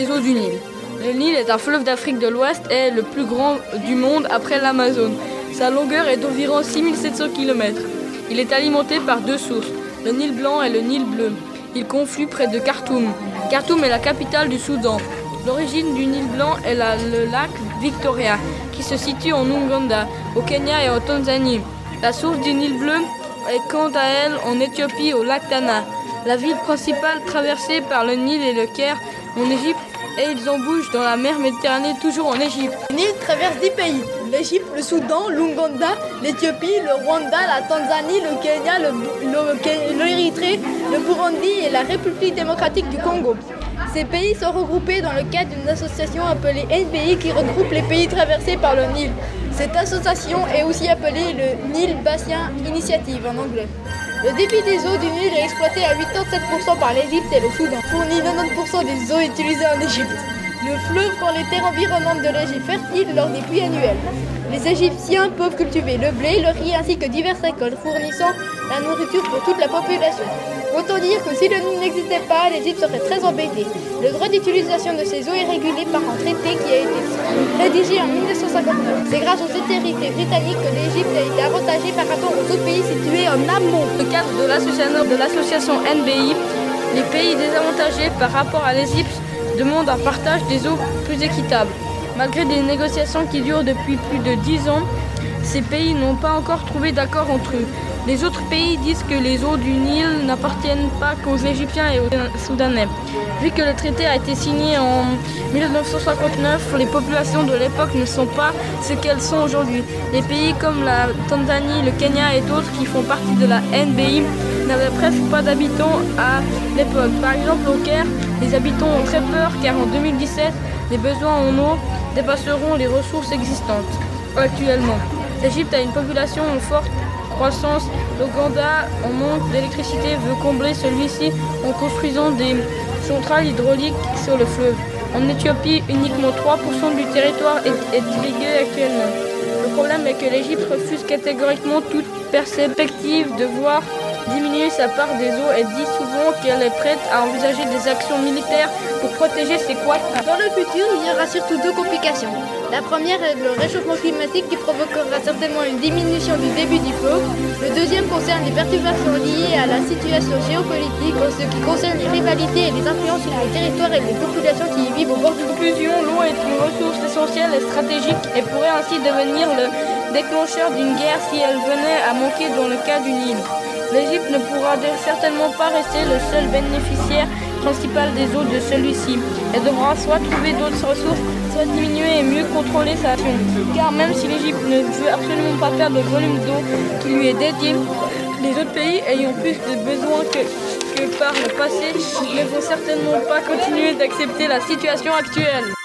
des eaux du Nil. Le Nil est un fleuve d'Afrique de l'Ouest et le plus grand du monde après l'Amazone. Sa longueur est d'environ 6700 km. Il est alimenté par deux sources, le Nil blanc et le Nil bleu. Il conflue près de Khartoum. Khartoum est la capitale du Soudan. L'origine du Nil blanc est le lac Victoria, qui se situe en Ouganda, au Kenya et en Tanzanie. La source du Nil bleu est quant à elle en Éthiopie, au lac Tana. La ville principale traversée par le Nil est le Caire, en Égypte, et ils embouchent dans la mer Méditerranée, toujours en Égypte. Nil traverse 10 pays l'Égypte, le Soudan, l'Ouganda, l'Éthiopie, le Rwanda, la Tanzanie, le Kenya, l'Érythrée, le Burundi et la République démocratique du Congo. Ces pays sont regroupés dans le cadre d'une association appelée NBI qui regroupe les pays traversés par le Nil. Cette association est aussi appelée le Nil Basin Initiative en anglais. Le débit des eaux du Nil est exploité à 87% par l'Égypte et le Soudan, fournit 90% des eaux utilisées en Égypte. Le fleuve rend les terres environnantes de l'Égypte fertiles lors des pluies annuelles. Les Égyptiens peuvent cultiver le blé, le riz ainsi que diverses récoltes fournissant la nourriture pour toute la population. Autant dire que si le Nil n'existait pas, l'Égypte serait très embêtée. Le droit d'utilisation de ces eaux est régulé par un traité qui a été rédigé en 1959. C'est grâce aux autorités britanniques que l'Égypte a été avantagée par rapport aux autres pays situés en amont. Le cadre de l'association NBI, les pays désavantagés par rapport à l'Égypte demandent un partage des eaux plus équitable. Malgré des négociations qui durent depuis plus de 10 ans, ces pays n'ont pas encore trouvé d'accord entre eux. Les autres pays disent que les eaux du Nil n'appartiennent pas qu'aux Égyptiens et aux Soudanais. Vu que le traité a été signé en 1959, les populations de l'époque ne sont pas ce qu'elles sont aujourd'hui. Les pays comme la Tanzanie, le Kenya et d'autres qui font partie de la NBI n'avaient presque pas d'habitants à l'époque. Par exemple au Caire, les habitants ont très peur car en 2017, les besoins en eau dépasseront les ressources existantes actuellement. L'Égypte a une population en forte croissance. L'Ouganda, en manque d'électricité, veut combler celui-ci en construisant des centrales hydrauliques sur le fleuve. En Éthiopie, uniquement 3% du territoire est, est irrigué actuellement. Le problème est que l'Égypte refuse catégoriquement toute perspective de voir diminuer sa part des eaux et dit souvent qu'elle est prête à envisager des actions militaires pour protéger ses couacs. Dans le futur, il y aura surtout deux complications. La première est le réchauffement climatique qui provoquera certainement une diminution du début du flot. Le deuxième concerne les perturbations liées à la situation géopolitique en ce qui concerne les rivalités et les influences sur les territoires et les populations qui y vivent au bord du Conclusion, l'eau est une ressource essentielle et stratégique et pourrait ainsi devenir le déclencheur d'une guerre si elle venait à manquer dans le cas du Nil. L'Égypte ne pourra certainement pas rester le seul bénéficiaire principal des eaux de celui-ci. Elle devra soit trouver d'autres ressources, soit diminuer et mieux contrôler sa action. Car même si l'Égypte ne veut absolument pas perdre le volume d'eau qui lui est dédié, les autres pays ayant plus de besoins que, que par le passé ne vont certainement pas continuer d'accepter la situation actuelle.